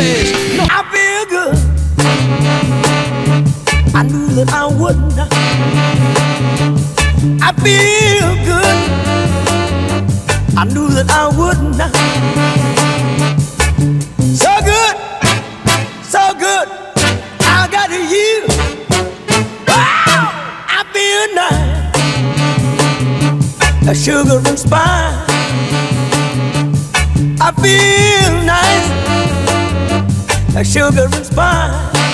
place. No, I feel good. I knew that I would not. I feel good. I knew that I would not. A sugar and spice.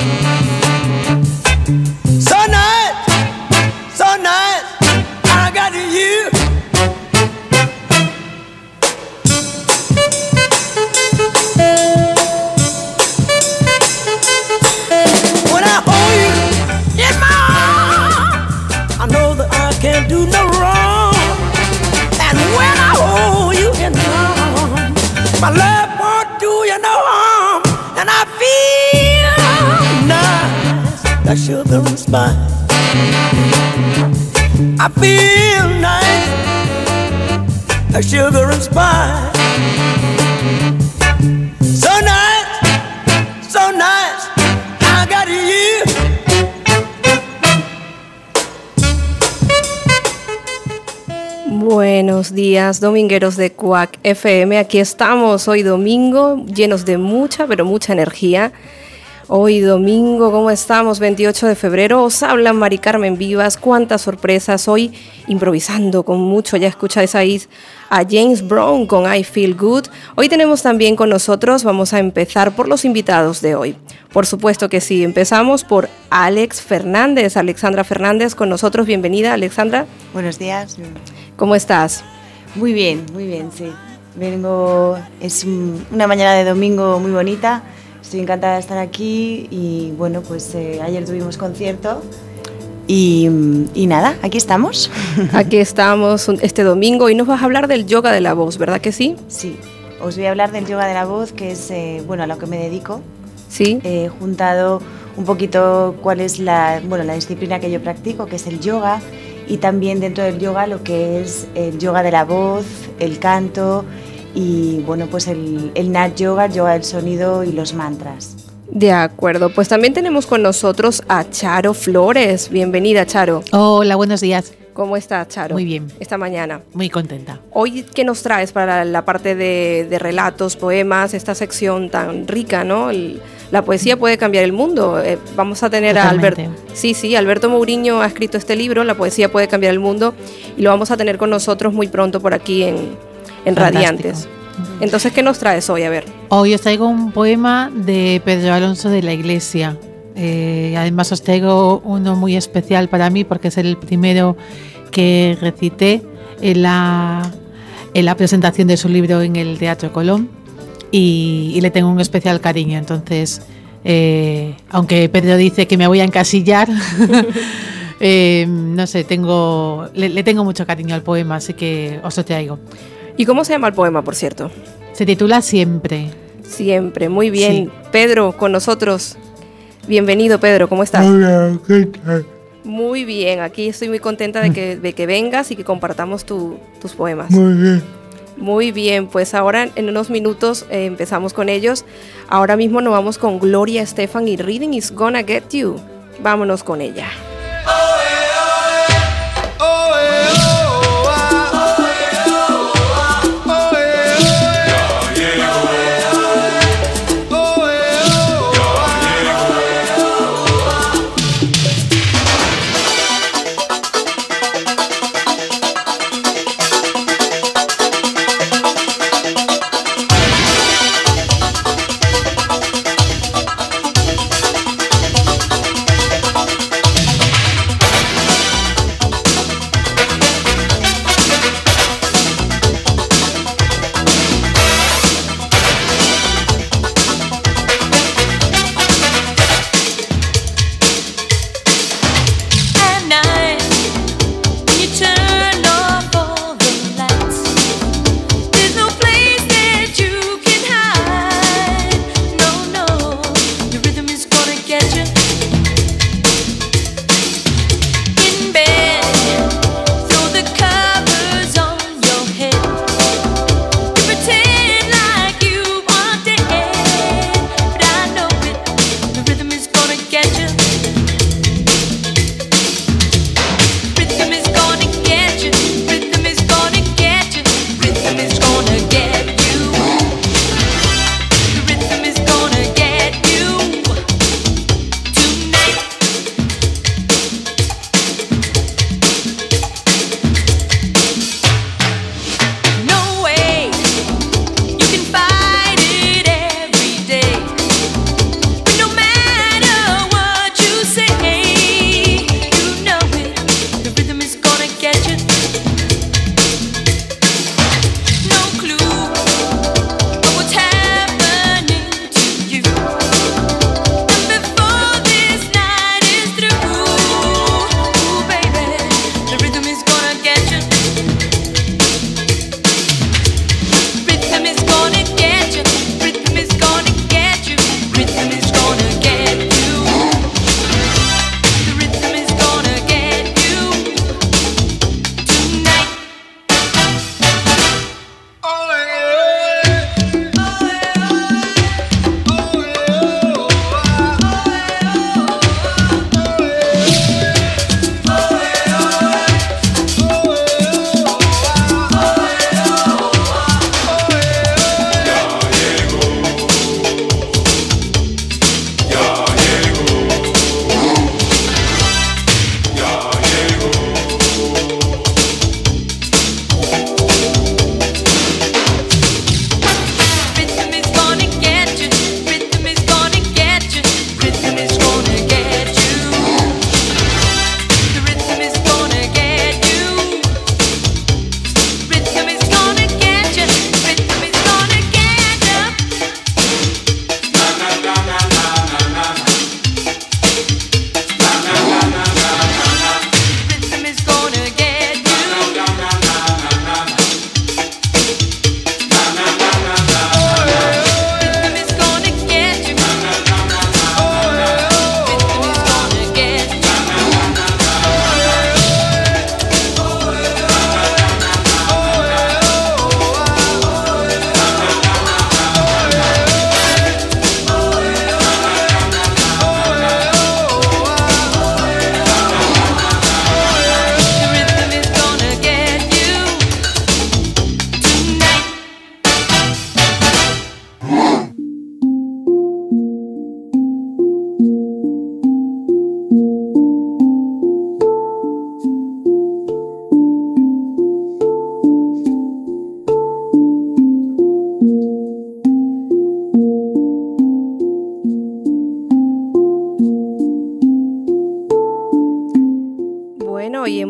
So nice, so nice, I got. Buenos días, domingueros de Cuac FM. Aquí estamos hoy domingo, llenos de mucha, pero mucha energía. Hoy domingo, ¿cómo estamos? 28 de febrero. Os habla Mari Carmen Vivas. Cuántas sorpresas. Hoy improvisando con mucho. Ya escucháis ahí a James Brown con I Feel Good. Hoy tenemos también con nosotros, vamos a empezar por los invitados de hoy. Por supuesto que sí. Empezamos por Alex Fernández. Alexandra Fernández con nosotros. Bienvenida, Alexandra. Buenos días. ¿Cómo estás? Muy bien, muy bien, sí. Vengo, es un- una mañana de domingo muy bonita. Estoy encantada de estar aquí y bueno, pues eh, ayer tuvimos concierto y, y nada, aquí estamos. Aquí estamos este domingo y nos vas a hablar del yoga de la voz, ¿verdad que sí? Sí, os voy a hablar del yoga de la voz, que es eh, bueno, a lo que me dedico. Sí. He juntado un poquito cuál es la, bueno, la disciplina que yo practico, que es el yoga, y también dentro del yoga lo que es el yoga de la voz, el canto y bueno, pues el, el Nat Yoga, el yoga del sonido y los mantras. De acuerdo, pues también tenemos con nosotros a Charo Flores. Bienvenida, Charo. Hola, buenos días. ¿Cómo está, Charo? Muy bien. Esta mañana. Muy contenta. Hoy, ¿qué nos traes para la parte de, de relatos, poemas, esta sección tan rica, ¿no? El- la poesía puede cambiar el mundo. Eh, vamos a tener a. Alberto. Sí, sí, Alberto Mourinho ha escrito este libro, La poesía puede cambiar el mundo, y lo vamos a tener con nosotros muy pronto por aquí en, en Fantástico. Radiantes. Entonces, ¿qué nos traes hoy? A ver. Hoy os traigo un poema de Pedro Alonso de la Iglesia. Eh, además os traigo uno muy especial para mí porque es el primero que recité en la, en la presentación de su libro en el Teatro Colón y, y le tengo un especial cariño. Entonces, eh, aunque Pedro dice que me voy a encasillar, eh, no sé, tengo, le, le tengo mucho cariño al poema, así que os lo traigo. ¿Y cómo se llama el poema, por cierto? Se titula Siempre. Siempre, muy bien. Sí. Pedro, con nosotros. Bienvenido, Pedro, ¿cómo estás? Hola, ¿qué tal? Muy bien, aquí estoy muy contenta de que, de que vengas y que compartamos tu- tus poemas. Muy bien. Muy bien, pues ahora en unos minutos eh, empezamos con ellos. Ahora mismo nos vamos con Gloria Estefan y Reading is Gonna Get You. Vámonos con ella.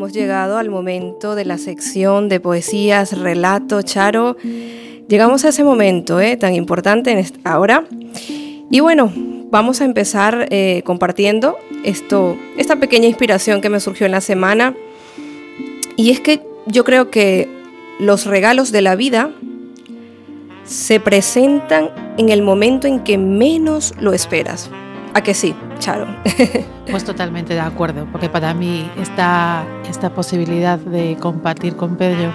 Hemos llegado al momento de la sección de poesías, relato, Charo. Llegamos a ese momento ¿eh? tan importante en ahora. Y bueno, vamos a empezar eh, compartiendo esto, esta pequeña inspiración que me surgió en la semana. Y es que yo creo que los regalos de la vida se presentan en el momento en que menos lo esperas. ¿A que sí, Charo? Pues totalmente de acuerdo, porque para mí esta, esta posibilidad de compartir con Pedro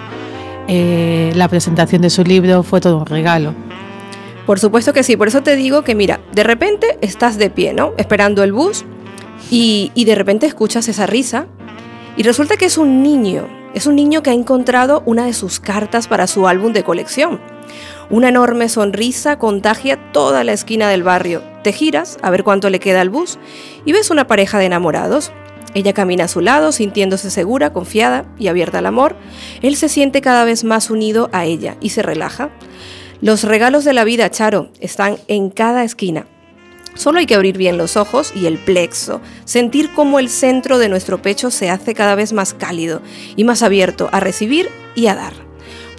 eh, la presentación de su libro fue todo un regalo. Por supuesto que sí, por eso te digo que mira, de repente estás de pie, ¿no? Esperando el bus y, y de repente escuchas esa risa y resulta que es un niño, es un niño que ha encontrado una de sus cartas para su álbum de colección. Una enorme sonrisa contagia toda la esquina del barrio. Te giras a ver cuánto le queda al bus y ves una pareja de enamorados. Ella camina a su lado, sintiéndose segura, confiada y abierta al amor. Él se siente cada vez más unido a ella y se relaja. Los regalos de la vida, Charo, están en cada esquina. Solo hay que abrir bien los ojos y el plexo, sentir cómo el centro de nuestro pecho se hace cada vez más cálido y más abierto a recibir y a dar.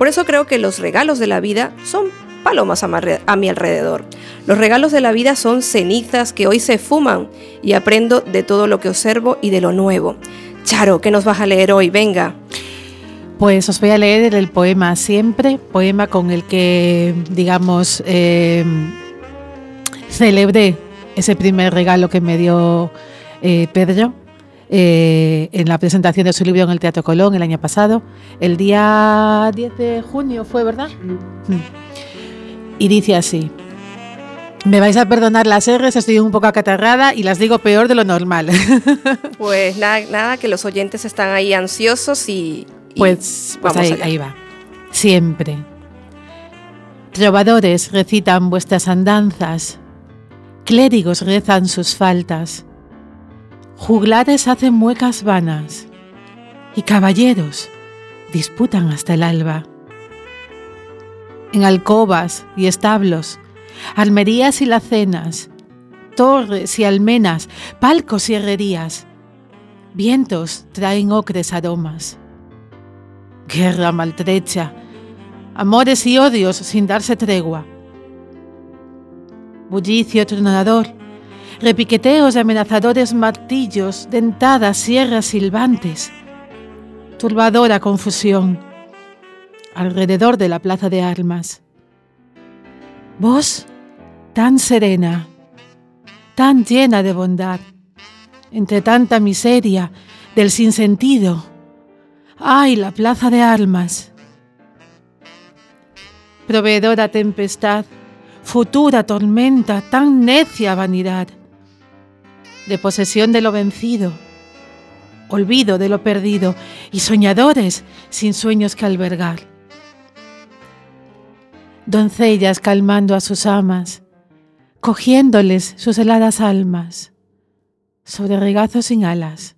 Por eso creo que los regalos de la vida son palomas a mi alrededor. Los regalos de la vida son cenizas que hoy se fuman y aprendo de todo lo que observo y de lo nuevo. Charo, ¿qué nos vas a leer hoy? Venga. Pues os voy a leer el poema Siempre, poema con el que, digamos, eh, celebré ese primer regalo que me dio eh, Pedro eh, en la presentación de su libro en el Teatro Colón el año pasado. El día 10 de junio fue, ¿verdad? Mm. Y dice así. Me vais a perdonar las R's, estoy un poco acatarrada y las digo peor de lo normal. Pues nada, nada que los oyentes están ahí ansiosos y... pues, pues ahí, ahí va. Siempre. Trovadores recitan vuestras andanzas, clérigos rezan sus faltas, juglares hacen muecas vanas y caballeros disputan hasta el alba. En alcobas y establos, almerías y lacenas, torres y almenas, palcos y herrerías, vientos traen ocres aromas. Guerra maltrecha, amores y odios sin darse tregua. Bullicio tronador, repiqueteos de amenazadores martillos, dentadas sierras silbantes, turbadora confusión alrededor de la plaza de armas. Vos, tan serena, tan llena de bondad, entre tanta miseria del sinsentido. ¡Ay, la plaza de armas! Proveedora tempestad, futura tormenta, tan necia vanidad de posesión de lo vencido, olvido de lo perdido y soñadores sin sueños que albergar. Doncellas calmando a sus amas, cogiéndoles sus heladas almas, sobre regazos sin alas,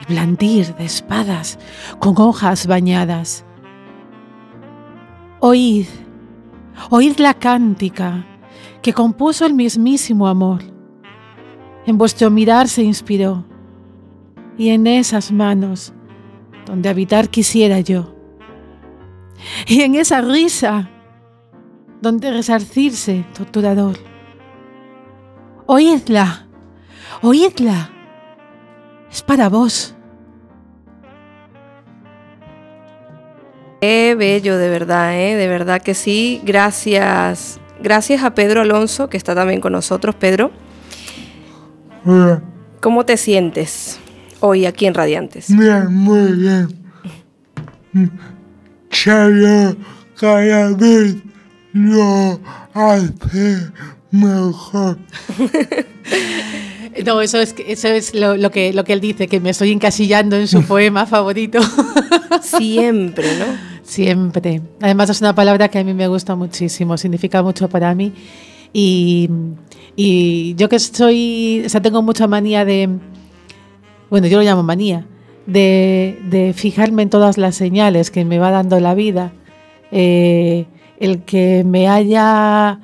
y blandir de espadas con hojas bañadas. Oíd, oíd la cántica que compuso el mismísimo amor en vuestro mirar se inspiró, y en esas manos donde habitar quisiera yo, y en esa risa donde resarcirse torturador. Oídla, oídla, es para vos. Qué bello, de verdad, ¿eh? de verdad que sí. Gracias, gracias a Pedro Alonso, que está también con nosotros. Pedro, ¿Cómo te sientes hoy aquí en Radiantes? Bien, muy bien. Charo cada vez lo hace mejor. No, eso es, eso es lo, que, lo que él dice, que me estoy encasillando en su poema favorito. Siempre, ¿no? Siempre. Además es una palabra que a mí me gusta muchísimo, significa mucho para mí. Y, y yo que soy, o sea, tengo mucha manía de, bueno, yo lo llamo manía, de, de fijarme en todas las señales que me va dando la vida. Eh, el que me haya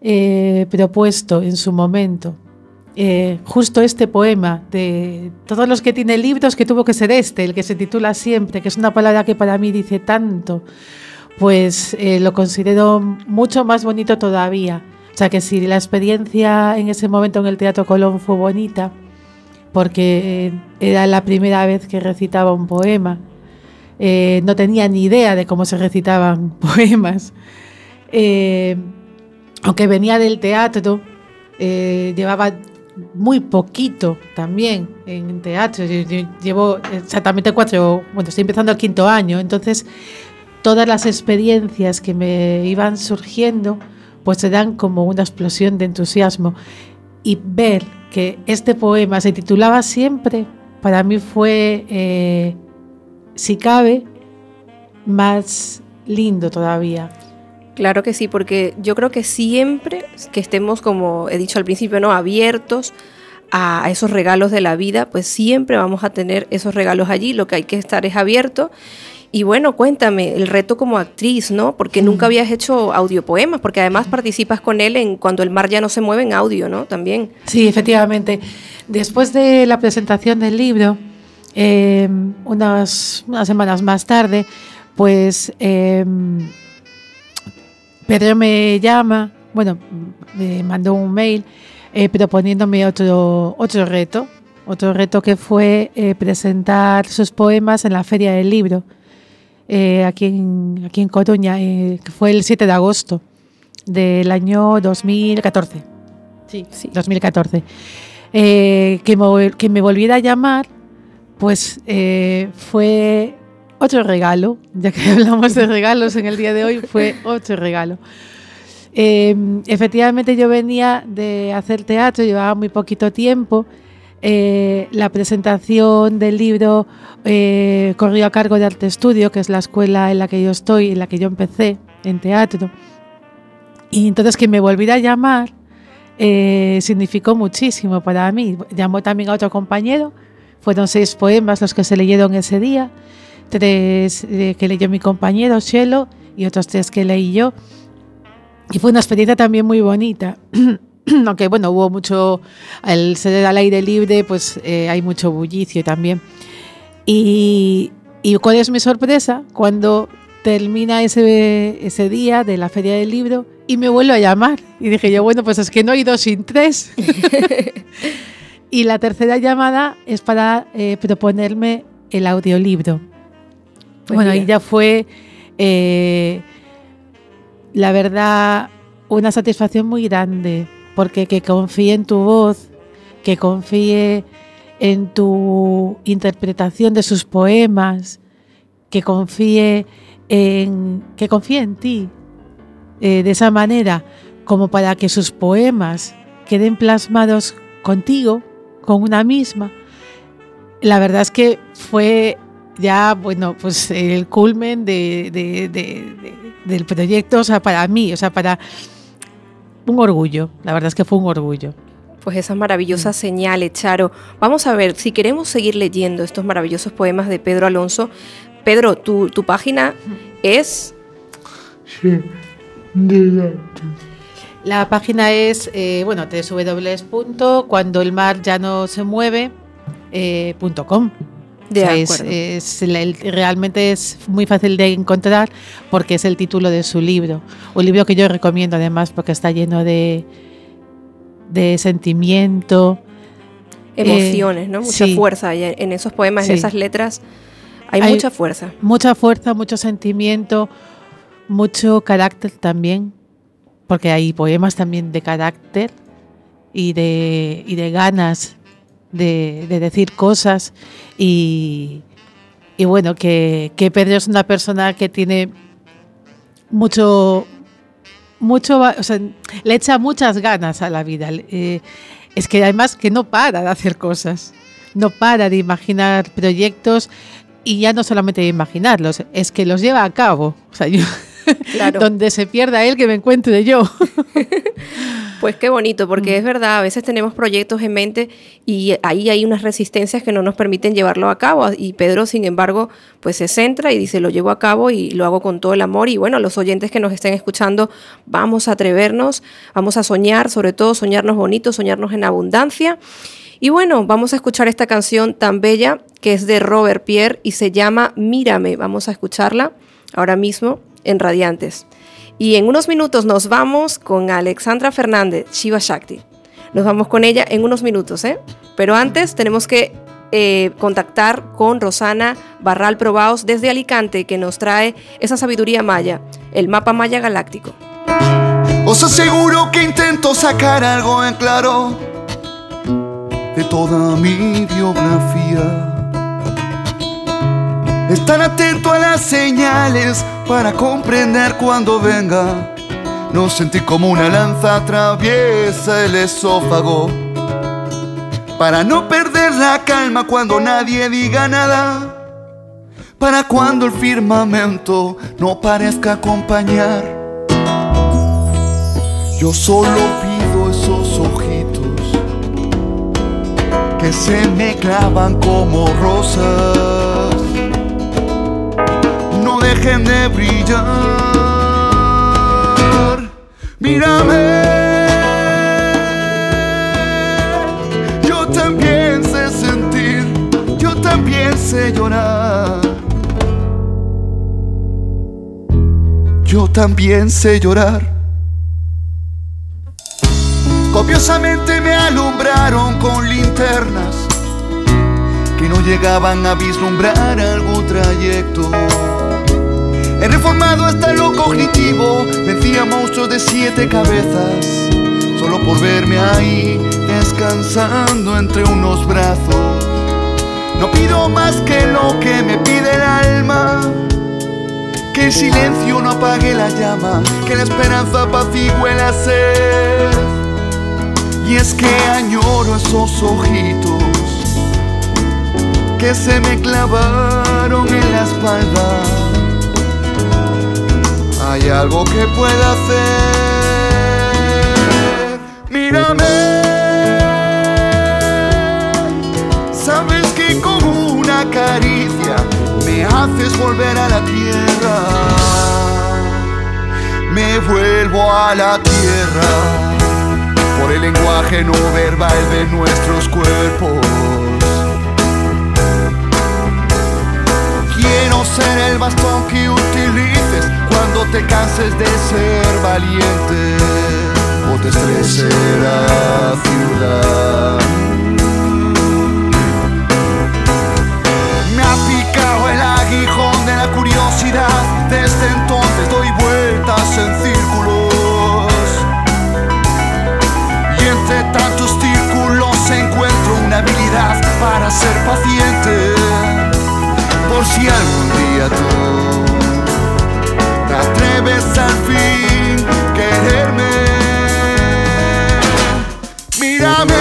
eh, propuesto en su momento eh, justo este poema, de todos los que tiene libros, que tuvo que ser este, el que se titula Siempre, que es una palabra que para mí dice tanto, pues lo considero mucho más bonito todavía. O sea que si la experiencia en ese momento en el Teatro Colón fue bonita, porque era la primera vez que recitaba un poema, eh, no tenía ni idea de cómo se recitaban poemas. Eh, aunque venía del teatro, eh, llevaba muy poquito también en teatro. Yo- yo Llevo exactamente cuatro, bueno, estoy empezando el quinto año, entonces todas las experiencias que me iban surgiendo, pues se dan como una explosión de entusiasmo. Y ver que este poema se titulaba siempre, para mí fue, eh, si cabe, más lindo todavía. Claro que sí, porque yo creo que siempre que estemos, como he dicho al principio, ¿no? abiertos a esos regalos de la vida, pues siempre vamos a tener esos regalos allí. Lo que hay que estar es abierto. Y bueno, cuéntame, el reto como actriz, ¿no? Porque nunca habías hecho audiopoemas, porque además participas con él en Cuando el mar ya no se mueve en audio, ¿no? También. Sí, efectivamente. Después de la presentación del libro, eh, unas, unas semanas más tarde, pues eh, Pedro me llama, bueno, me mandó un mail eh, proponiéndome otro, otro reto, otro reto que fue eh, presentar sus poemas en la Feria del Libro, eh, aquí, en, aquí en Coruña, eh, que fue el 7 de agosto del año 2014. Sí, Sí. 2014. Eh, que, me, que me volviera a llamar, pues eh, fue otro regalo, ya que hablamos de regalos en el día de hoy, fue otro regalo. Eh, efectivamente yo venía de hacer teatro, llevaba muy poquito tiempo. Eh, la presentación del libro eh, corrió a cargo de Arte Estudio, que es la escuela en la que yo estoy, en la que yo empecé en teatro. Y entonces que me volviera a llamar eh, significó muchísimo para mí. Llamó también a otro compañero, fueron seis poemas los que se leyeron ese día, tres que leyó mi compañero, Shelo, y otros tres que leí yo. Y fue una experiencia también muy bonita. Aunque bueno, hubo mucho, al ser al aire libre, pues eh, hay mucho bullicio también. Y, y cuál es mi sorpresa cuando termina ese, ese día de la feria del libro y me vuelve a llamar. Y dije yo, bueno, pues es que no hay dos sin tres. y la tercera llamada es para eh, proponerme el audiolibro. Pues bueno, ahí ya fue, eh, la verdad, una satisfacción muy grande, porque que confíe en tu voz, que confíe en tu interpretación de sus poemas, que confíe en, que confíe en ti eh, de esa manera, como para que sus poemas queden plasmados contigo, con una misma. La verdad es que fue ya, bueno, pues el culmen de, de- de- de- del proyecto, o sea, para mí, o sea, para un orgullo, la verdad es que fue un orgullo. Pues esas maravillosas señales, Charo. Vamos a ver, si queremos seguir leyendo estos maravillosos poemas de Pedro Alonso, Pedro, tu, tu página es Sí. La página es, eh, bueno, www.cuandoelmar ya no se mueve eh, punto com. De O sea, es- es realmente es muy fácil de encontrar porque es el título de su libro. Un libro que yo recomiendo además porque está lleno de, de sentimiento. emociones, ¿no? Mucha sí. fuerza hay en esos poemas, en esas letras. Hay, Hay- mucha fuerza. Mucha fuerza, mucho sentimiento, mucho carácter también, porque hay poemas también de carácter y de, y de ganas de, de decir cosas. Y, y bueno, que, que Pedro es una persona que tiene mucho, mucho, o sea, le echa muchas ganas a la vida. Eh, es que además que no para de hacer cosas, no para de imaginar proyectos y ya no solamente de imaginarlos, es que los lleva a cabo. O sea, yo, Claro. donde se pierda él, que me encuentre yo. Pues qué bonito, porque es verdad, a veces tenemos proyectos en mente y ahí hay unas resistencias que no nos permiten llevarlo a cabo. Y Pedro, sin embargo, pues se centra y dice, lo llevo a cabo y lo hago con todo el amor. Y bueno, los oyentes que nos estén escuchando, vamos a atrevernos, vamos a soñar, sobre todo soñarnos bonitos, soñarnos en abundancia. Y bueno, vamos a escuchar esta canción tan bella que es de Robert Pierre y se llama Mírame. Vamos a escucharla ahora mismo en Radiantes. Y en unos minutos nos vamos con Alexandra Fernández, Shiva Shakti. Nos vamos con ella en unos minutos, ¿eh? Pero antes tenemos que eh, contactar con Rosana Barral Probaos desde Alicante, que nos trae esa sabiduría maya, el mapa maya galáctico. Os aseguro que intento sacar algo en claro de toda mi biografía. Estar atento a las señales para comprender cuando venga. No sentí como una lanza atraviesa el esófago. Para no perder la calma cuando nadie diga nada. Para cuando el firmamento no parezca acompañar. Yo solo pido esos ojitos que se me clavan como rosas dejen de brillar. Mírame, yo también sé sentir, yo también sé llorar. Yo también sé llorar. Copiosamente me alumbraron con linternas que no llegaban a vislumbrar algún trayecto. He reformado hasta lo cognitivo, vencía monstruos de siete cabezas, solo por verme ahí descansando entre unos brazos. No pido más que lo que me pide el alma, que el silencio no apague la llama, que la esperanza apacigüe la sed. Y es que añoro esos ojitos que se me clavaron en la espalda hay algo que pueda hacer. Mírame, sabes que con una caricia me haces volver a la tierra. Me vuelvo a la tierra por el lenguaje no verbal de nuestros cuerpos. Quiero ser el bastón que utilices cuando te canses de ser valiente o te estrese la ciudad. Me ha picado el aguijón de la curiosidad, desde entonces doy vueltas en círculos. Y entre tantos círculos encuentro una habilidad para ser paciente. Por si algún día tú te atreves al fin quererme. Mírame,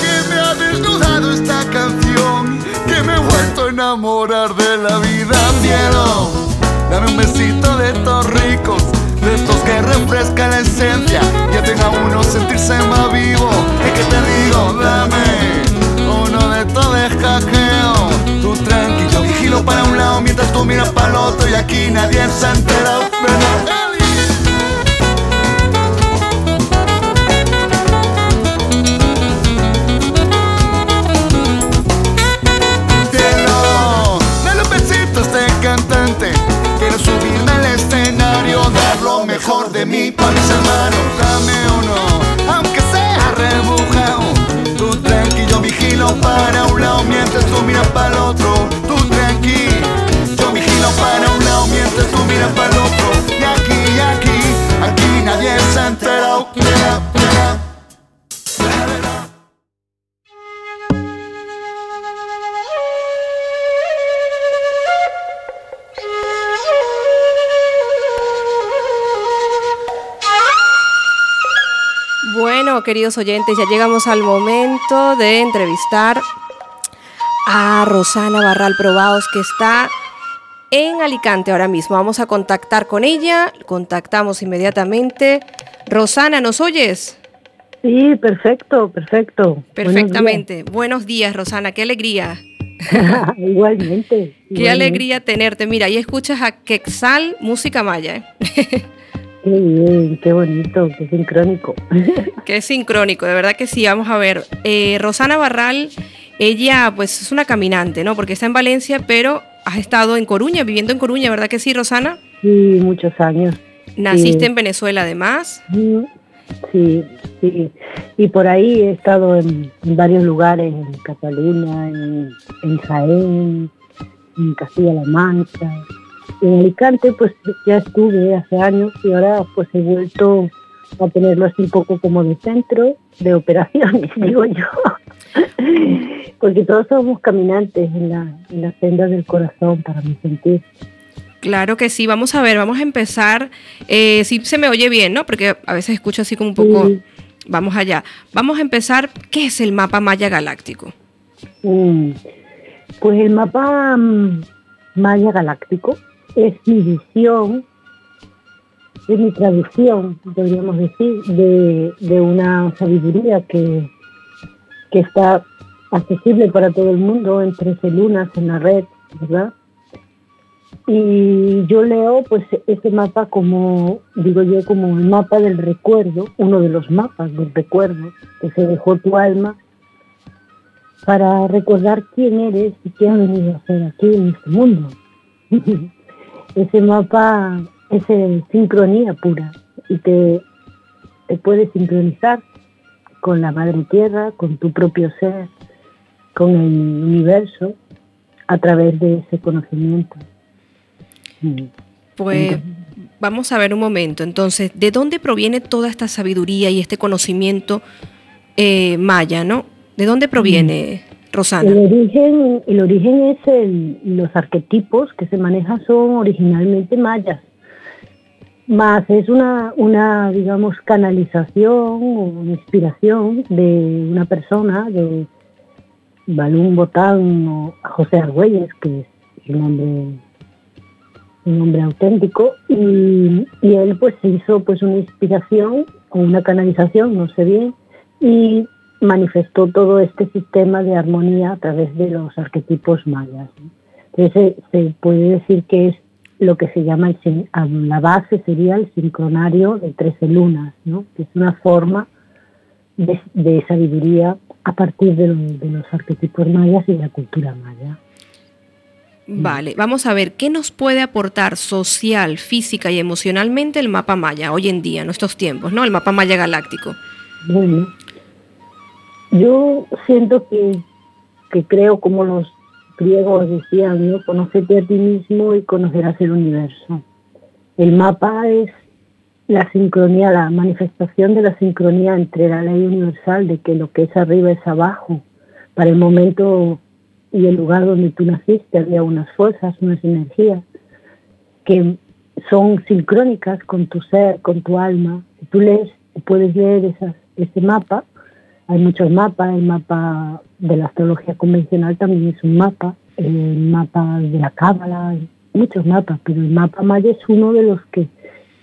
que me ha desnudado esta canción, que me he vuelto a enamorar de la vida. Cielo, dame un besito de estos ricos, de estos que refrescan la esencia y hacen a uno sentirse más vivo. Es que te digo, dame uno de estos de hackeo. Tú tranquilo, vigilo para un lado mientras tú miras para el otro y aquí nadie se ha enterado. ¿verdad? Mejor de mí para mis hermanos. Dame uno, aunque sea rebujado. Tú tranqui, yo vigilo para un lado mientras tú miras para el otro. Tranqui, yo vigilo para un lado mientras tú miras para el otro. Y aquí, aquí, aquí nadie se ha enterado. Bueno, queridos oyentes, ya llegamos al momento de entrevistar a Rosana Barral Probaos, que está en Alicante ahora mismo. Vamos a contactar con ella, contactamos inmediatamente. Rosana, ¿nos oyes? Sí, perfecto, perfecto. Perfectamente. Buenos días, Rosana, qué alegría. igualmente. Qué alegría tenerte. Mira, ahí escuchas a Quexal Música Maya. ¿eh? Qué bien, qué bonito, qué sincrónico. qué sincrónico, de verdad que sí. Vamos a ver. Eh, Rosana Barral, ella pues es una caminante, ¿no? Porque está en Valencia, pero has estado en Coruña, viviendo en Coruña, ¿verdad que sí, Rosana? Sí, muchos años. ¿Naciste en Venezuela además? Sí, sí. Y por ahí he estado en, varios lugares, en Cataluña, en, en Jaén, en Castilla-La Mancha. En Alicante pues ya estuve hace años y ahora pues he vuelto a tenerlo así un poco como de centro de operaciones, digo yo. Porque todos somos caminantes en la, en la senda del corazón, para mi sentir. Claro que sí, vamos a ver, vamos a empezar. Eh, si se me oye bien, ¿no? Porque a veces escucho así como un poco. Vamos allá. Vamos a empezar. ¿Qué es el mapa maya galáctico? Mm, pues el mapa mm, maya galáctico es mi visión, es mi traducción, podríamos decir, de, de una sabiduría que, que está accesible para todo el mundo en 13 lunas en la red, ¿verdad? Y yo leo pues ese mapa como, digo yo, como el mapa del recuerdo, uno de los mapas del recuerdo que se dejó tu alma para recordar quién eres y qué has venido a hacer aquí en este mundo. ese mapa es sincronía pura y te, te puede sincronizar con la madre tierra, con tu propio ser, con el universo a través de ese conocimiento. Pues vamos a ver un momento. Entonces, ¿de dónde proviene toda esta sabiduría y este conocimiento eh, maya, no? ¿De dónde proviene, Rosana? El origen, el origen es el, los arquetipos que se manejan son originalmente mayas. Más es una, una, digamos, canalización o inspiración de una persona, de Balún Botán o José Argüelles, que es el nombre un nombre auténtico, y, él pues hizo pues una inspiración o una canalización, no sé bien, y manifestó todo este sistema de armonía a través de los arquetipos mayas. Entonces se, puede decir que es lo que se llama, el, la base sería el sincronario de 13 lunas, ¿no? que es una forma de, sabiduría a partir de, de los arquetipos mayas y de la cultura maya. Vale, vamos a ver, ¿qué nos puede aportar social, física y emocionalmente el mapa maya hoy en día, en estos tiempos, ¿no? El mapa maya galáctico. Bueno, yo siento que, que creo como los griegos decían, ¿no? Conocerte a ti mismo y conocerás el universo. El mapa es la sincronía, la manifestación de la sincronía entre la ley universal de que lo que es arriba es abajo. Para el momento y el lugar donde tú naciste había unas fuerzas, unas energías que son sincrónicas con tu ser, con tu alma. Tú lees, puedes leer esas, ese mapa. Hay muchos mapas, el mapa de la astrología convencional también es un mapa, el mapa de la cábala, muchos mapas, pero el mapa maya es uno de los que,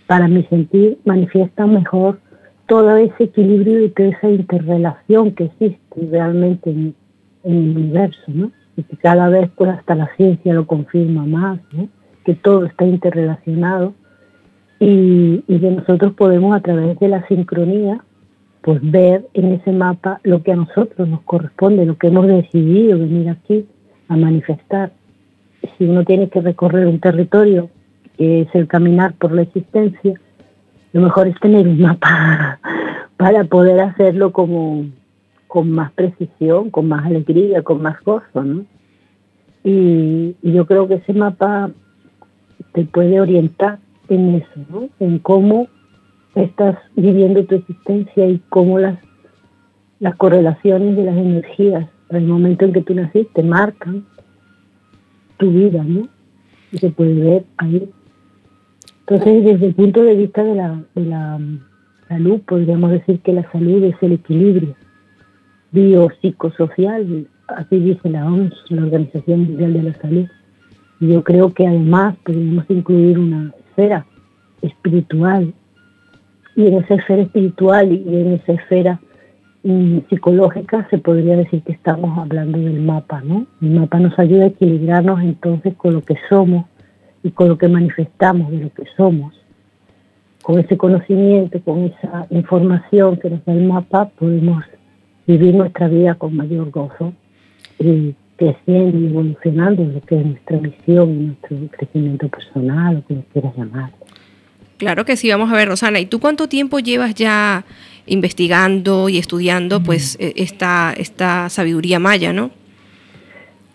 para mi sentir, manifiesta mejor todo ese equilibrio y toda esa interrelación que existe realmente en, el universo, ¿no? Y que cada vez pues hasta la ciencia lo confirma más. Que todo está interrelacionado y, y que nosotros podemos a través de la sincronía pues ver en ese mapa lo que a nosotros nos corresponde, lo que hemos decidido venir aquí a manifestar. Si uno tiene que recorrer un territorio que es el caminar por la existencia, lo mejor es tener un mapa para poder hacerlo como, con más precisión, con más alegría, con más gozo, ¿no? Y, yo creo que ese mapa te puede orientar en eso, ¿no? En cómo estás viviendo tu existencia y cómo las, las correlaciones de las energías al momento en que tú naciste marcan tu vida, ¿no? Y se puede ver ahí. Entonces, desde el punto de vista de la, de la mm, salud, podríamos decir que la salud es el equilibrio biopsicosocial, así dice la OMS, la Organización Mundial de la Salud. Y yo creo que además podemos incluir una esfera espiritual. Y en esa esfera espiritual y en esa esfera mm, psicológica se podría decir que estamos hablando del mapa, ¿no? El mapa nos ayuda a equilibrarnos entonces con lo que somos y con lo que manifestamos de lo que somos. Con ese conocimiento, con esa información que nos da el mapa, podemos vivir nuestra vida con mayor gozo y creciendo y evolucionando lo que es nuestra misión y nuestro crecimiento personal, o como quieras llamar. Claro que sí, vamos a ver, Rosana, ¿y tú cuánto tiempo llevas ya investigando y estudiando pues e, esta, esta sabiduría maya, no?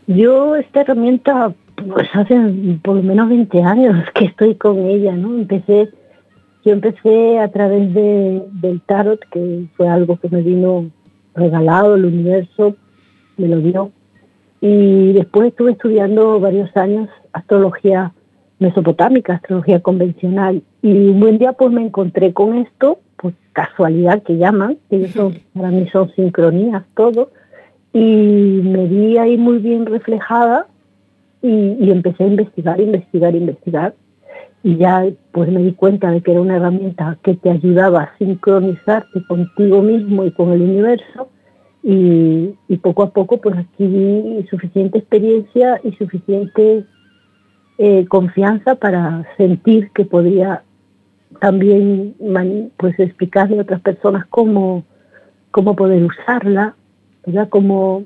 Yo esta herramienta pues hace por lo menos 20 años que estoy con ella, ¿no? Empecé, yo empecé a través de, del tarot, que fue algo que me vino regalado, el universo me lo dio. Y después estuve estudiando varios años astrología mesopotámica, astrología convencional. Y un buen día pues me encontré con esto, pues casualidad que llaman, que son, para mí son sincronías todo, y me vi ahí muy bien reflejada y, empecé a investigar, investigar, investigar. Y ya pues me di cuenta de que era una herramienta que te ayudaba a sincronizarte contigo mismo y con el universo. Y, poco a poco pues adquirí suficiente experiencia y suficiente eh, confianza para sentir que podría también pues explicarle a otras personas cómo, cómo poder usarla, ¿verdad? Cómo,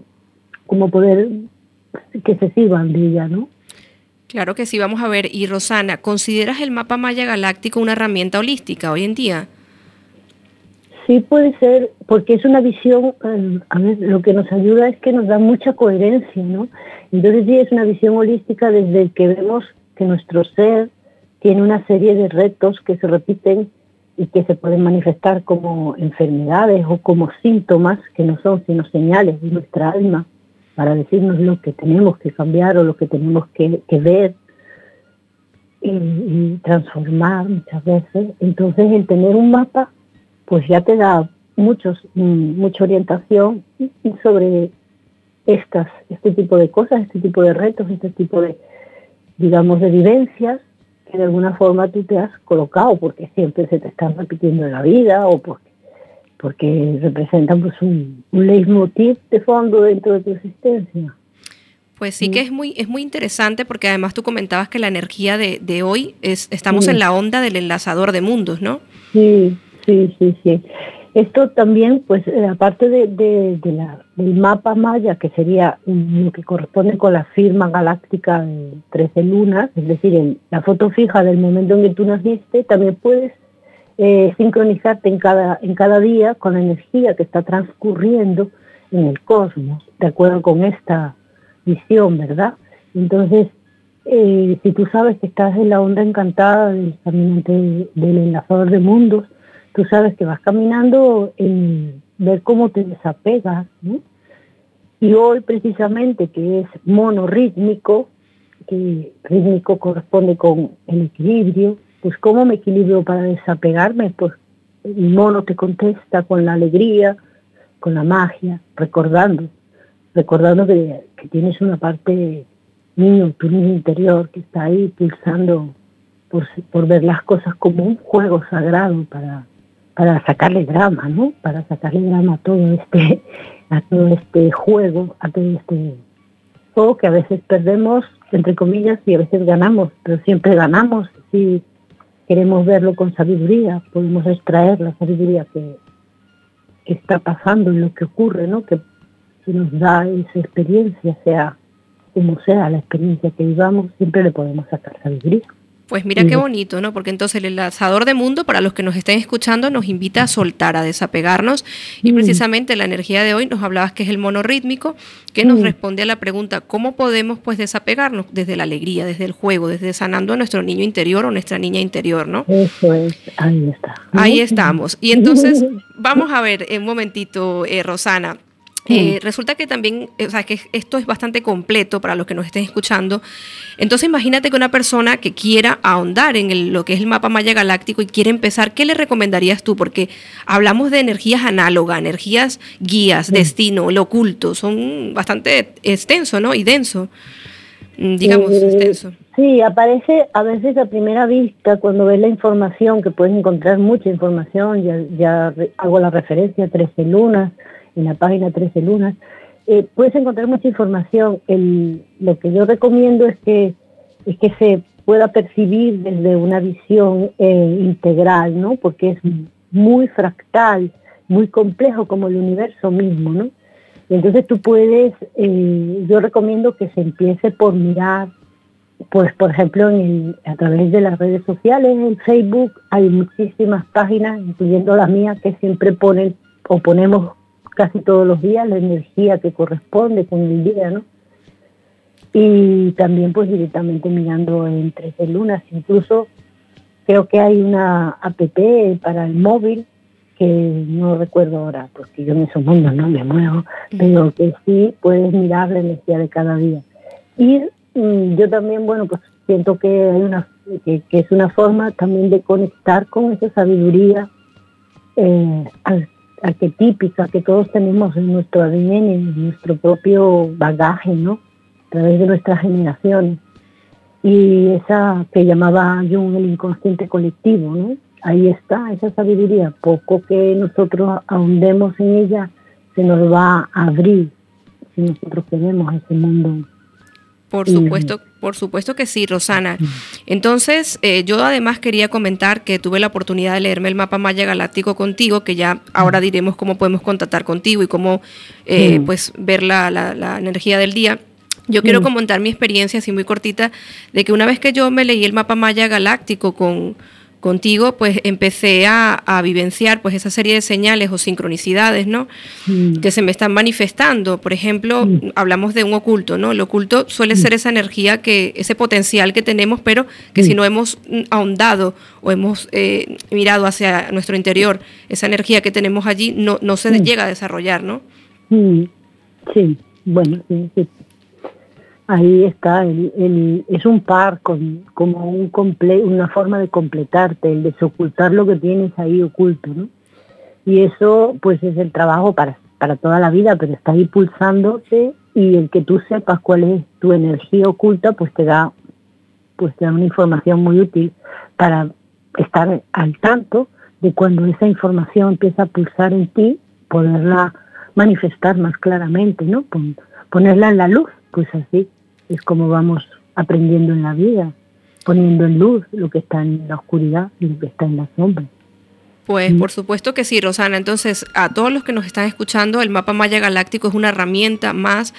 cómo poder que se sirvan de ella, ¿no? Claro que sí, vamos a ver. Y Rosana, ¿consideras el mapa maya galáctico una herramienta holística hoy en día? Sí puede ser, porque es una visión, eh, a ver, lo que nos ayuda es que nos da mucha coherencia, ¿no? Entonces sí es una visión holística desde que vemos que nuestro ser tiene una serie de retos que se repiten y que se pueden manifestar como enfermedades o como síntomas que no son sino señales de nuestra alma para decirnos lo que tenemos que cambiar o lo que tenemos que, ver y, transformar muchas veces. Entonces el tener un mapa pues ya te da muchos, mm, mucha orientación sobre estas, este tipo de cosas, este tipo de retos, este tipo de, digamos, de vivencias que de alguna forma tú te has colocado porque siempre se te están repitiendo en la vida o porque porque representan pues un, leitmotiv de fondo dentro de tu existencia. Pues sí que es muy, es muy interesante porque además tú comentabas que la energía de, de hoy es, estamos en la onda del enlazador de mundos, ¿no? Sí, sí, sí, sí. Esto también, pues aparte del mapa maya, que sería lo que corresponde con la firma galáctica de 13 lunas, es decir, en la foto fija del momento en que tú naciste, también puedes eh, sincronizarte en cada, en cada día con la energía que está transcurriendo en el cosmos, de acuerdo con esta visión, ¿verdad? Entonces, eh, si tú sabes que estás en la onda encantada del caminante del enlazador de mundos, tú sabes que vas caminando en ver cómo te desapegas, ¿no? Y hoy precisamente que es monorítmico, que rítmico corresponde con el equilibrio, pues ¿cómo me equilibro para desapegarme? Pues el mono te contesta con la alegría, con la magia, recordando, recordando que, tienes una parte niño, tu niño interior que está ahí pulsando por, por ver las cosas como un juego sagrado para, para sacarle drama, ¿no? Para sacarle drama a todo este, a todo este juego, a todo este juego que a veces perdemos, entre comillas, y a veces ganamos, pero siempre ganamos si queremos verlo con sabiduría, podemos extraer la sabiduría que, está pasando en lo que ocurre, ¿no? Que, nos da esa experiencia, sea como sea la experiencia que vivamos, siempre le podemos sacar sabiduría. Pues mira qué bonito, ¿no? Porque entonces el enlazador de mundo, para los que nos estén escuchando, nos invita a soltar, a desapegarnos. Y precisamente la energía de hoy nos hablabas que es el monorítmico, que nos responde a la pregunta, ¿cómo podemos pues desapegarnos? Desde la alegría, desde el juego, desde sanando a nuestro niño interior o nuestra niña interior, ¿no? Eso es, ahí está. Ahí estamos. Y entonces, vamos a ver un momentito, eh, Rosana. Eh, resulta que también, o sea, que esto es bastante completo para los que nos estén escuchando. Entonces, imagínate que una persona que quiera ahondar en lo que es el mapa maya galáctico y quiere empezar, ¿qué le recomendarías tú? Porque hablamos de energías análogas, energías guías, destino, lo oculto, son bastante extenso, ¿no? Y denso. mm, digamos, Eh, extenso. Sí, aparece a veces a primera vista cuando ves la información, que puedes encontrar mucha información, ya, ya hago la referencia a 13 lunas, en la página 13 lunas, eh, puedes encontrar mucha información. El- lo que yo recomiendo es que, es que se pueda percibir desde una visión eh, integral, ¿no? Porque es muy fractal, muy complejo como el universo mismo, ¿no? Entonces tú puedes, eh, yo recomiendo que se empiece por mirar pues por ejemplo en el- a través de las redes sociales, en Facebook hay muchísimas páginas, incluyendo la mía, que siempre ponen o ponemos casi todos los días la energía que corresponde con el día, ¿no? Y también pues directamente mirando en 13 lunas, incluso creo que hay una app para el móvil que no recuerdo ahora, porque yo en esos mundos no me muevo, pero que sí puedes mirar la energía de cada día. Y mm, yo también, bueno, pues siento que hay una que, que es una forma también de conectar con esa sabiduría eh, ar- arquetípica que todos tenemos en nuestro ADN, en nuestro propio bagaje, ¿no? A través de nuestras generaciones. Y esa que llamaba Jung el inconsciente colectivo, ¿no? Ahí está esa sabiduría. Poco que nosotros ahondemos en ella, se nos va a abrir si nosotros queremos ese mundo Por supuesto, por supuesto que sí, Rosana. Entonces, eh, yo además quería comentar que tuve la oportunidad de leerme el mapa maya galáctico contigo, que ya ahora diremos cómo podemos contactar contigo y cómo eh, Mm. pues ver la, la- la energía del día. Yo quiero Mm. comentar mi experiencia así muy cortita de que una vez que yo me leí el mapa maya galáctico con contigo, pues empecé a, a vivenciar pues esa serie de señales o sincronicidades, ¿no? Mm. que se me están manifestando. Por ejemplo, Mm. hablamos de un oculto, ¿no? El oculto suele ser esa energía que, ese potencial que tenemos, pero que si Mm. no hemos mm, ahondado o hemos eh, mirado hacia nuestro interior, esa energía que tenemos allí no, no se Mm. llega a desarrollar, ¿no? Mm, Sí, bueno, sí, sí. Ahí está, el, el- es un par con, como un comple una forma de completarte, el desocultar lo que tienes ahí oculto, ¿no? Y eso pues es el trabajo para, para toda la vida, pero está ahí pulsándose y el que tú sepas cuál es tu energía oculta pues te da pues te da una información muy útil para estar al tanto de cuando esa información empieza a pulsar en ti, poderla manifestar más claramente, ¿no? Pon- ponerla en la luz, pues así es como vamos aprendiendo en la vida, poniendo en luz lo que está en la oscuridad y lo que está en la sombra. Pues por supuesto que sí, Rosana. Entonces, a todos los que nos están escuchando, el mapa maya galáctico es una herramienta más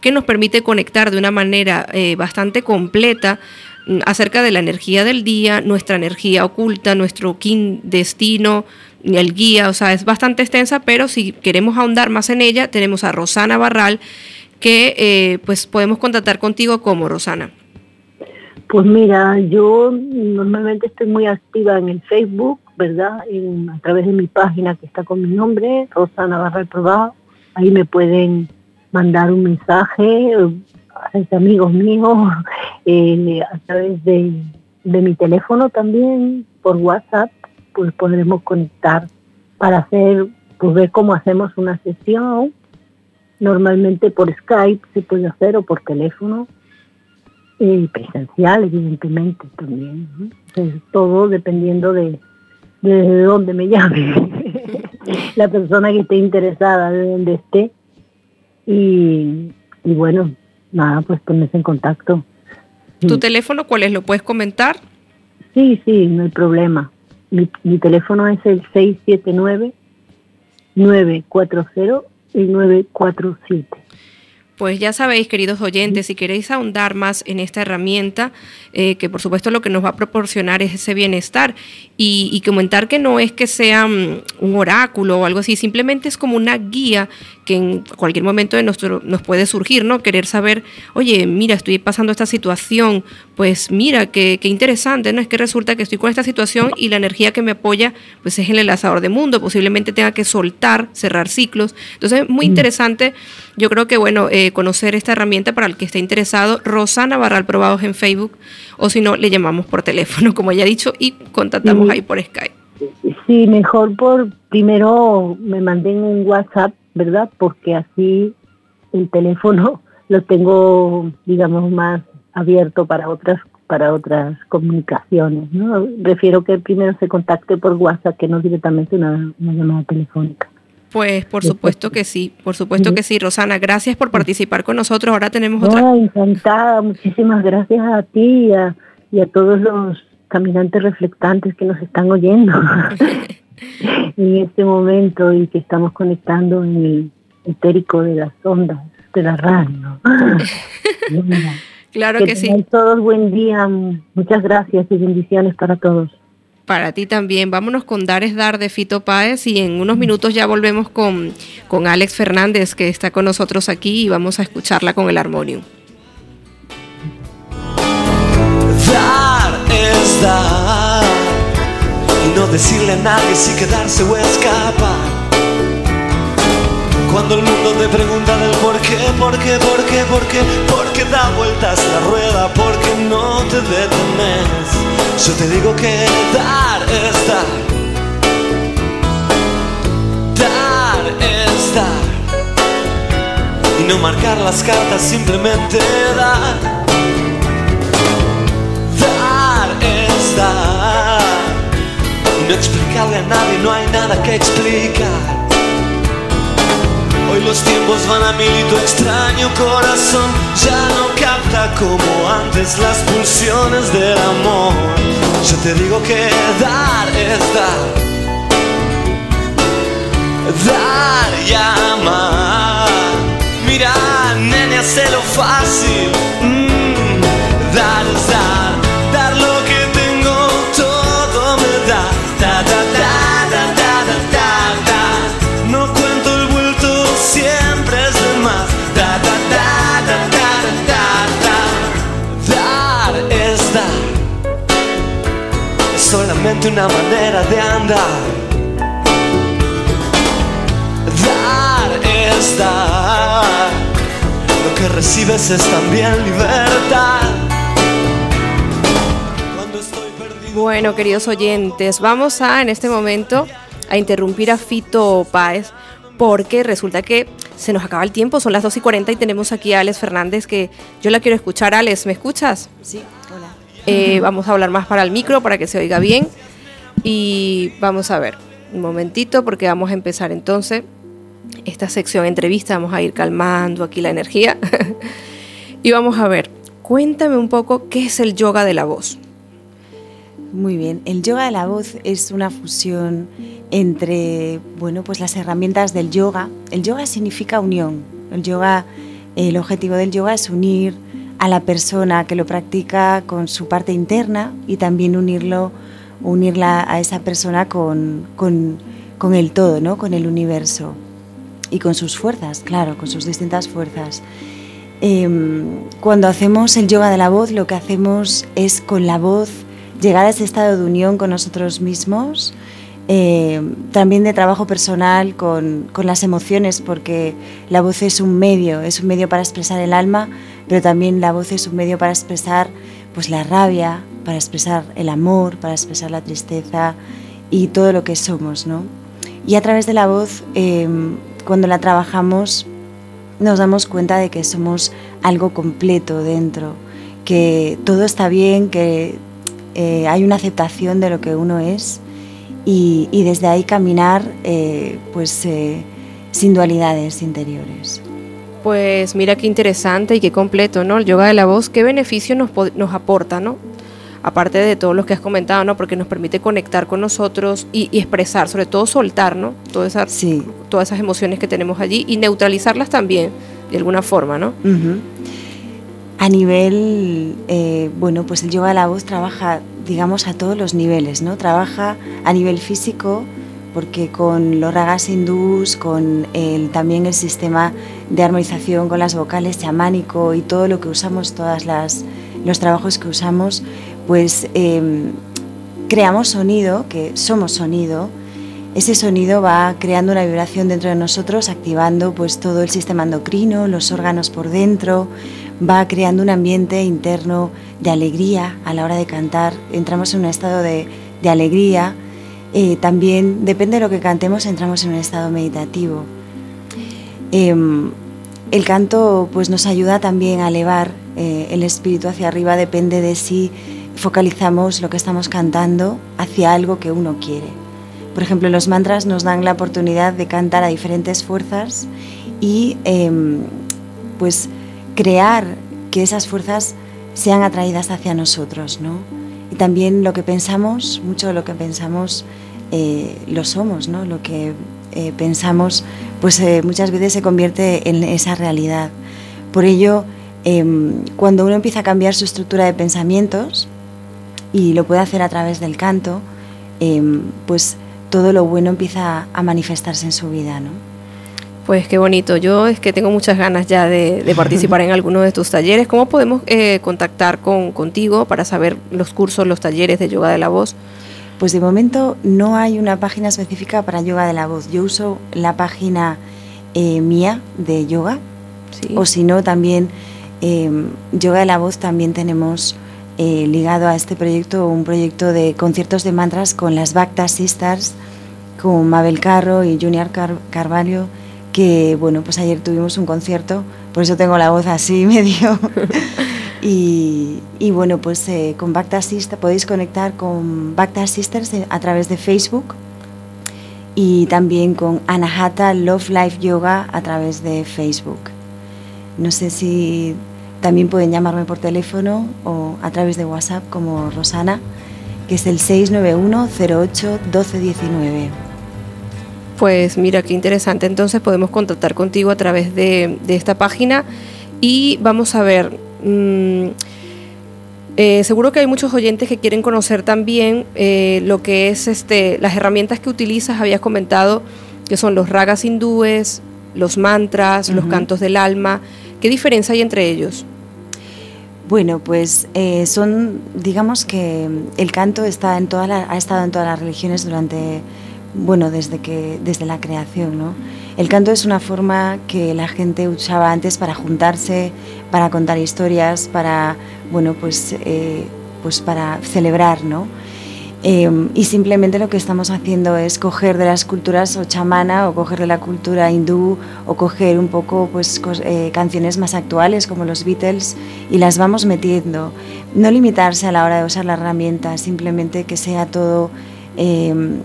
que nos permite conectar de una manera eh, bastante completa mm, acerca de la energía del día, nuestra energía oculta, nuestro destino, el guía, o sea, es bastante extensa, pero si queremos ahondar más en ella, tenemos a Rosana Barral, que eh, pues podemos contactar contigo como Rosana. Pues mira, yo normalmente estoy muy activa en el Facebook, ¿verdad? En- a través de mi página que está con mi nombre, Rosana Barral Probado. Ahí me pueden mandar un mensaje, eh, hacerse amigos míos, eh, a través de, de mi teléfono también, por WhatsApp, pues podremos conectar para hacer, pues ver cómo hacemos una sesión. Normalmente por Skype se puede hacer o por teléfono y presencial, evidentemente, también. ¿no? Entonces, todo dependiendo de, de desde dónde me llame la persona que esté interesada, de dónde esté. Y, y bueno, nada, pues ponerse en contacto. ¿Tu teléfono cuál es? ¿Lo puedes comentar? Sí, sí, no hay problema. Mi, mi teléfono es el 679-940 y 947. Pues ya sabéis, queridos oyentes, si queréis ahondar más en esta herramienta, eh, que por supuesto lo que nos va a proporcionar es ese bienestar, y, y comentar que no es que sea mm, un oráculo o algo así, simplemente es como una guía que en cualquier momento de nuestro, nos puede surgir, ¿no? Querer saber, oye, mira, estoy pasando esta situación, pues mira, qué, qué interesante, ¿no? Es que resulta que estoy con esta situación y la energía que me apoya, pues es el enlazador de mundo, posiblemente tenga que soltar, cerrar ciclos. Entonces, muy interesante, yo creo que, bueno, eh, conocer esta herramienta para el que esté interesado, Rosana Barral Probados en Facebook, o si no, le llamamos por teléfono, como ya he dicho, y contactamos Sí. ahí por Skype. Sí, mejor por primero me manden un WhatsApp, ¿verdad? Porque así el teléfono lo tengo, digamos, más abierto para otras para otras comunicaciones. ¿no? Refiero que primero se contacte por WhatsApp, que no directamente una, una llamada telefónica. Pues por supuesto que sí, por supuesto que sí, Rosana. Gracias por participar con nosotros. Ahora tenemos otra. Encantada, muchísimas gracias a ti y a, y a todos los caminantes reflectantes que nos están oyendo en este momento y que estamos conectando en el etérico de las ondas de la radio. claro que, sí. Todos buen día, muchas gracias y bendiciones para todos. Para ti también. Vámonos con Dar es Dar de Fito Páez y en unos minutos ya volvemos con, con Alex Fernández que está con nosotros aquí y vamos a escucharla con el armonium. Dar es dar decirle a nadie si quedarse o escapar. Cuando el mundo te pregunta del por qué, por qué, por qué, por qué, porque da vueltas la rueda, porque no te detenes. Yo te digo que dar es dar. Dar es dar. Y no marcar las cartas, simplemente dar. Dar es dar. Y no explicarle a nadie, no hay nada que explicar. Hoy los tiempos van a mil y tu extraño corazón ya no capta como antes las pulsiones del amor. Yo te digo que dar es dar. Dar y amar. Mira, nene, hazlo fácil. Solamente una manera de andar. Dar es dar. Lo que recibes es también libertad. Cuando estoy perdido. Bueno, queridos oyentes, vamos a en este momento a interrumpir a Fito Páez porque resulta que se nos acaba el tiempo, son las 2 y 40 y tenemos aquí a Alex Fernández que yo la quiero escuchar. Alex, ¿me escuchas? Sí, hola. Eh, vamos a hablar más para el micro para que se oiga bien y vamos a ver un momentito porque vamos a empezar entonces esta sección entrevista, vamos a ir calmando aquí la energía y vamos a ver, cuéntame un poco qué es el yoga de la voz. Muy bien, el yoga de la voz es una fusión entre, bueno, pues las herramientas del yoga. El yoga significa unión. El yoga, el objetivo del yoga es unir a la persona que lo practica con su parte interna y también unirlo, unirla a esa persona con, con, con el todo, ¿no? Con el universo y con sus fuerzas, claro, con sus distintas fuerzas. Eh, cuando hacemos el yoga de la voz, lo que hacemos es con la voz llegar a ese estado de unión con nosotros mismos, eh, también de trabajo personal con, con, las emociones, porque la voz es un medio, es un medio para expresar el alma, pero también la voz es un medio para expresar pues, la rabia, para expresar el amor, para expresar la tristeza y todo lo que somos. ¿no? Y a través de la voz, eh, cuando la trabajamos, nos damos cuenta de que somos algo completo dentro, que todo está bien, que eh, hay una aceptación de lo que uno es y, y desde ahí caminar eh, pues, eh, sin dualidades interiores. Pues mira qué interesante y qué completo, ¿no? El yoga de la voz, qué beneficio nos, nos aporta, ¿no? Aparte de todo lo que has comentado, ¿no? Porque nos permite conectar con nosotros y, y expresar, sobre todo soltar, ¿no? Todas esas, sí. todas esas emociones que tenemos allí y neutralizarlas también, de alguna forma, ¿no? Uh -huh. A nivel, eh, bueno, pues el yoga de la voz trabaja, digamos, a todos los niveles, ¿no? Trabaja a nivel físico, porque con los ragas hindús, con el, también el sistema de armonización con las vocales chamánico y todo lo que usamos, todas las los trabajos que usamos, pues eh, creamos sonido, que somos sonido. Ese sonido va creando una vibración dentro de nosotros, activando pues todo el sistema endocrino, los órganos por dentro, va creando un ambiente interno de alegría a la hora de cantar. Entramos en un estado de, alegría. Eh, también, depende de lo que cantemos, entramos en un estado meditativo. Eh, el canto pues, nos ayuda también a elevar eh, el espíritu hacia arriba depende de si focalizamos lo que estamos cantando hacia algo que uno quiere. Por ejemplo, los mantras nos dan la oportunidad de cantar a diferentes fuerzas y em, pues crear que esas fuerzas sean atraídas hacia nosotros, ¿no? Y también lo que pensamos, mucho de lo que pensamos eh, lo somos, ¿no? Lo que eh, pensamos, pues eh, muchas veces se convierte en esa realidad. Por ello, em, cuando uno empieza a cambiar su estructura de pensamientos, y lo puede hacer a través del canto, em, pues todo lo bueno empieza a manifestarse en su vida, ¿no? Pues qué bonito. Yo es que tengo muchas ganas ya de, participar en alguno de tus talleres. ¿Cómo podemos contactar con, contigo para saber los cursos, los talleres de yoga de la voz? Pues de momento no hay una página específica para yoga de la voz. Yo uso la página eh, mía de yoga, o si no, también em, yoga de la voz también tenemos eh, ligado a este proyecto un proyecto de conciertos de mantras con las Bhakta Sisters, con Mabel Carro y Junior Carvalho, que bueno, pues ayer tuvimos un concierto, por eso tengo la voz así medio Y, bueno, pues eh, con Bacta Sisters podéis conectar con Bacta Sisters a través de Facebook y también con Anahata Love Life Yoga a través de Facebook. No sé si también pueden llamarme por teléfono o a través de WhatsApp como Rosana, que es el 691 08 1219. Pues mira, qué interesante. Entonces podemos contactar contigo a través de, de esta página y vamos a ver, Mm, eh, seguro que hay muchos oyentes que quieren conocer también eh, lo que es este, las herramientas que utilizas, habías comentado que son los ragas hindúes, los mantras, los cantos del alma. ¿Qué diferencia hay entre ellos? Bueno, pues eh, son, digamos que el canto está en toda ha estado en todas las religiones durante, bueno, desde que, desde la creación, ¿no? El canto es una forma que la gente usaba antes para juntarse, para contar historias, para, bueno, pues, eh, pues para celebrar, ¿no? Em, y simplemente lo que estamos haciendo es coger de las culturas o chamana o coger de la cultura hindú o coger un poco pues, eh, canciones más actuales como los Beatles y las vamos metiendo. No limitarse a la hora de usar la herramienta, simplemente que sea todo em,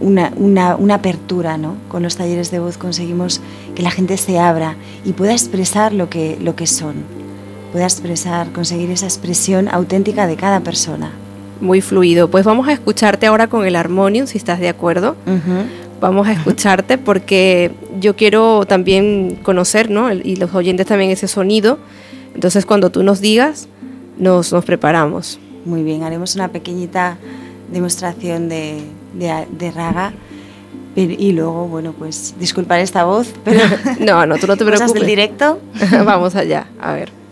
una, una, una, apertura, ¿no? Con los talleres de voz conseguimos que la gente se abra y pueda expresar lo que, lo que son, pueda expresar, conseguir esa expresión auténtica de cada persona. Muy fluido. Pues vamos a escucharte ahora con el armonium, si estás de acuerdo. Vamos a escucharte porque yo quiero también conocer, ¿no? Y los oyentes también ese sonido. Entonces, cuando tú nos digas, nos, nos preparamos. Muy bien, haremos una pequeñita demostración de, de, raga. Y luego, bueno, pues disculpar esta voz, pero... no, no, tú no te preocupes. del directo? Vamos allá, a ver.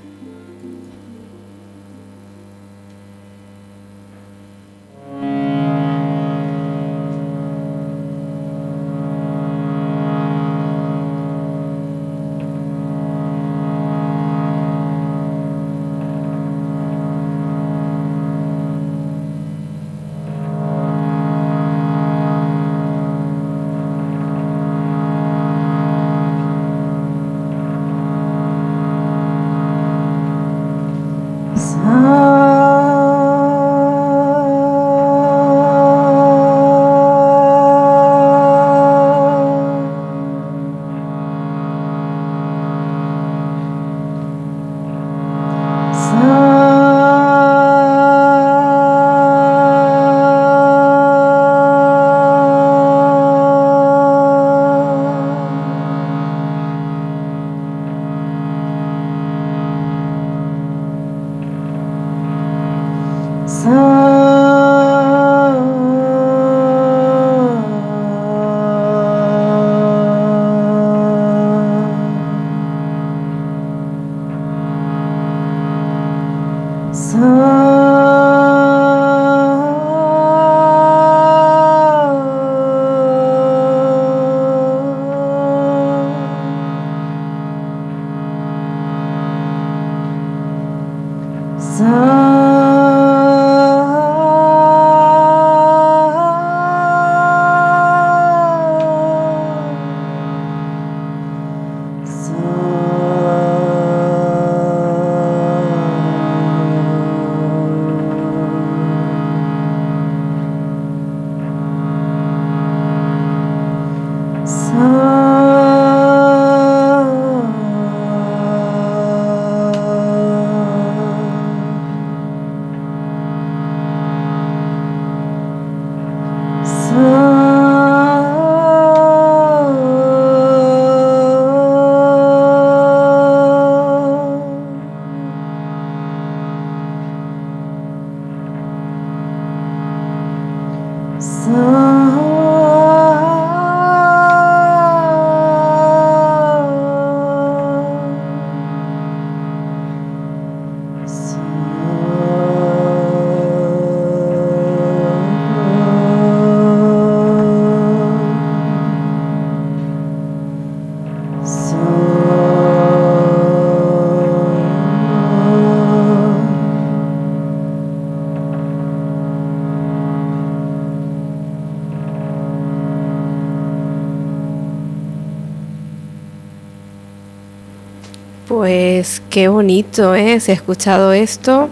Bonito, ¿eh? Se ha escuchado esto.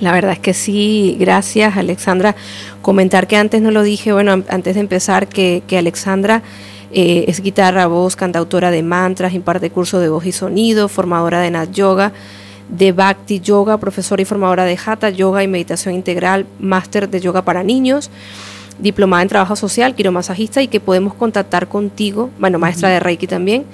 La verdad es que sí, gracias Alexandra. Comentar que antes no lo dije, bueno, antes de empezar, que, Alexandra eh, es guitarra, voz, cantautora de mantras, imparte curso de voz y sonido, formadora de Nat Yoga, de Bhakti Yoga, profesora y formadora de Hatha Yoga y Meditación Integral, máster de yoga para niños diplomada en trabajo social, quiromasajista y que podemos contactar contigo, bueno, maestra de Reiki también,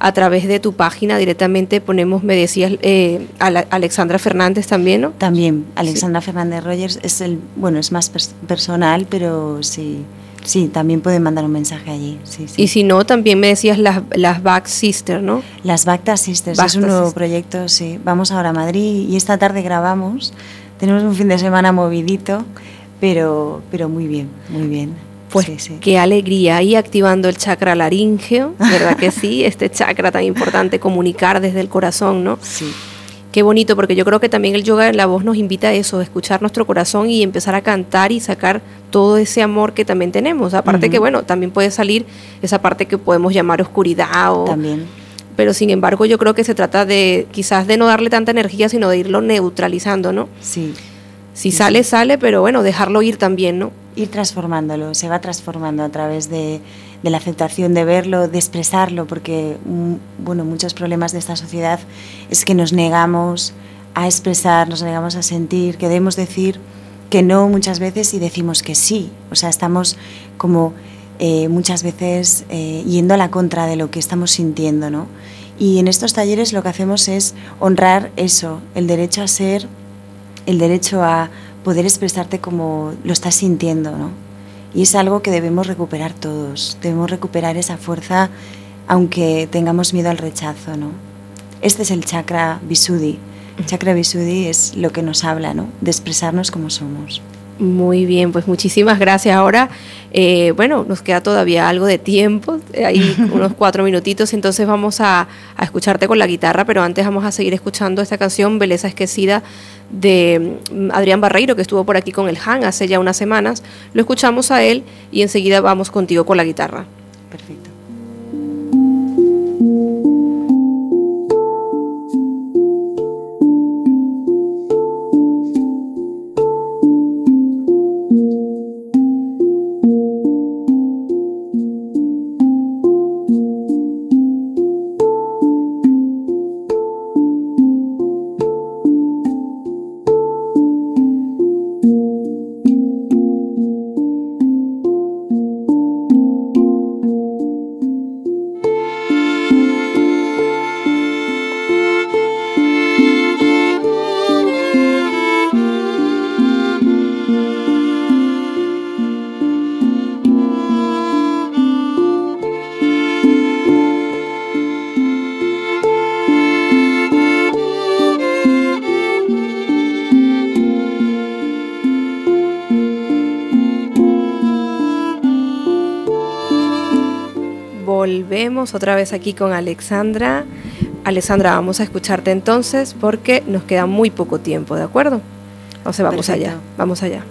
a través de tu página directamente ponemos, me decías, eh, Alexandra Fernández también, ¿no? También, Alexandra Fernández Rogers es el, bueno, es más personal, pero sí. Sí, también pueden mandar un mensaje allí. Sí, Y si no, también me decías las, las Back Sisters, ¿no? Las Bacta Sisters, es un nuevo proyecto, sí. Vamos ahora a Madrid y esta tarde grabamos. Tenemos un fin de semana movidito pero, pero muy bien, muy bien. Pues qué alegría ahí activando el chakra laríngeo, ¿verdad que sí? Este chakra tan importante, comunicar desde el corazón, ¿no? Sí. Qué bonito, porque yo creo que también el yoga en la voz nos invita a eso, a escuchar nuestro corazón y empezar a cantar y sacar todo ese amor que también tenemos. Aparte que, bueno, también puede salir esa parte que podemos llamar oscuridad o... También. Pero sin embargo yo creo que se trata de quizás de no darle tanta energía, sino de irlo neutralizando, ¿no? Sí. Si sale, sale, pero bueno, dejarlo ir también, ¿no? Ir transformándolo, se va transformando a través de, la aceptación de verlo, de expresarlo, porque mm, bueno, muchos problemas de esta sociedad es que nos negamos a expresar, nos negamos a sentir, que debemos decir que no muchas veces y decimos que sí. O sea, estamos como eh, muchas veces eh, yendo a la contra de lo que estamos sintiendo, ¿no? Y en estos talleres lo que hacemos es honrar eso, el derecho a ser el derecho a poder expresarte como lo estás sintiendo, ¿no? Y es algo que debemos recuperar todos, debemos recuperar esa fuerza aunque tengamos miedo al rechazo, ¿no? Este es el chakra Visuddhi. El chakra Visuddhi es lo que nos habla, ¿no? De expresarnos como somos. Muy bien, pues muchísimas gracias. Ahora, eh, bueno, nos queda todavía algo de tiempo, hay unos cuatro minutitos, entonces vamos a, a, escucharte con la guitarra, pero antes vamos a seguir escuchando esta canción, Beleza Esquecida, de mm, Adrián Barreiro, que estuvo por aquí con el Han hace ya unas semanas. Lo escuchamos a él y enseguida vamos contigo con la guitarra. Perfecto. Otra vez aquí con Alexandra. Alexandra, vamos a escucharte entonces porque nos queda muy poco tiempo, ¿de acuerdo? Sea, vamos allá, vamos allá.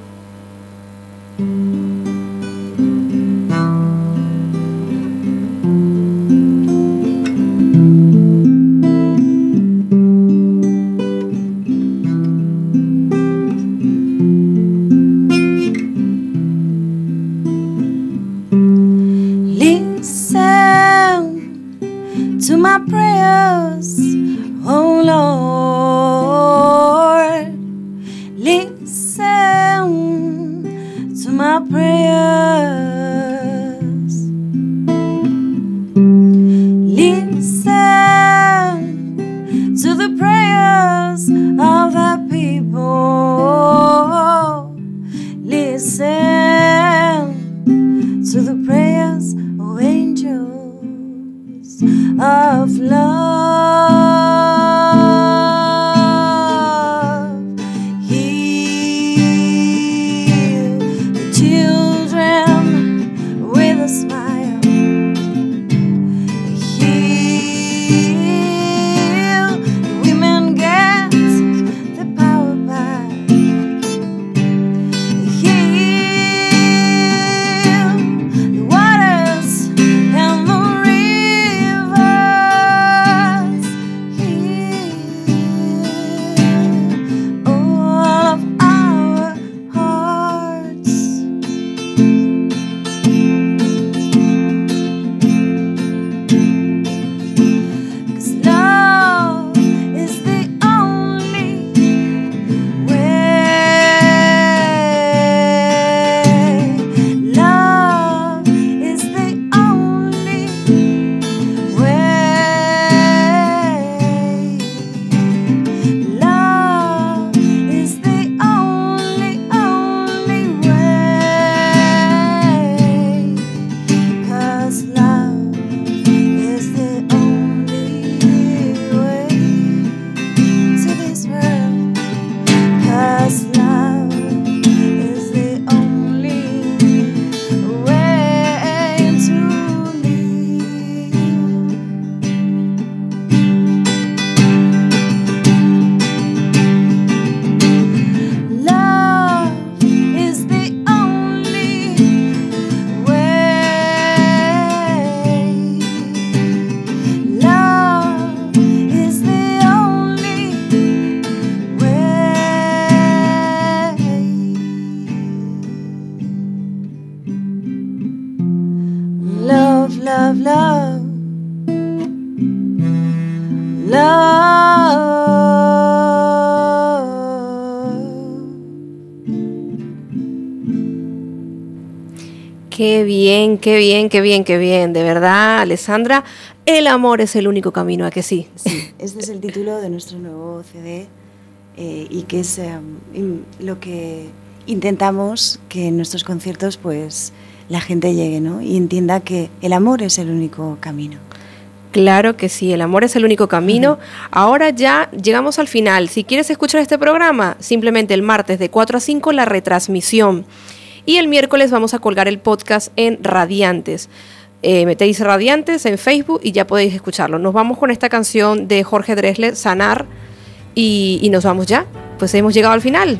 Love, love, love. Qué bien, qué bien, qué bien, qué bien. De verdad, Alessandra, el amor es el único camino, ¿a que sí? Este es el título de nuestro nuevo CD eh, y que es in- lo que intentamos que en nuestros conciertos pues la gente llegue ¿no? y entienda que el amor es el único camino. Claro que sí, el amor es el único camino. Ahora ya llegamos al final. Si quieres escuchar este programa, simplemente el martes de 4 a 5 la retransmisión. Y el miércoles vamos a colgar el podcast en Radiantes. Eh, metéis Radiantes en Facebook y ya podéis escucharlo. Nos vamos con esta canción de Jorge Dresler, Sanar, y, y nos vamos ya. Pues hemos llegado al final.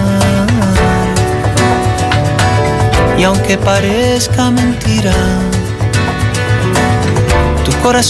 Y aunque parezca mentira, tu corazón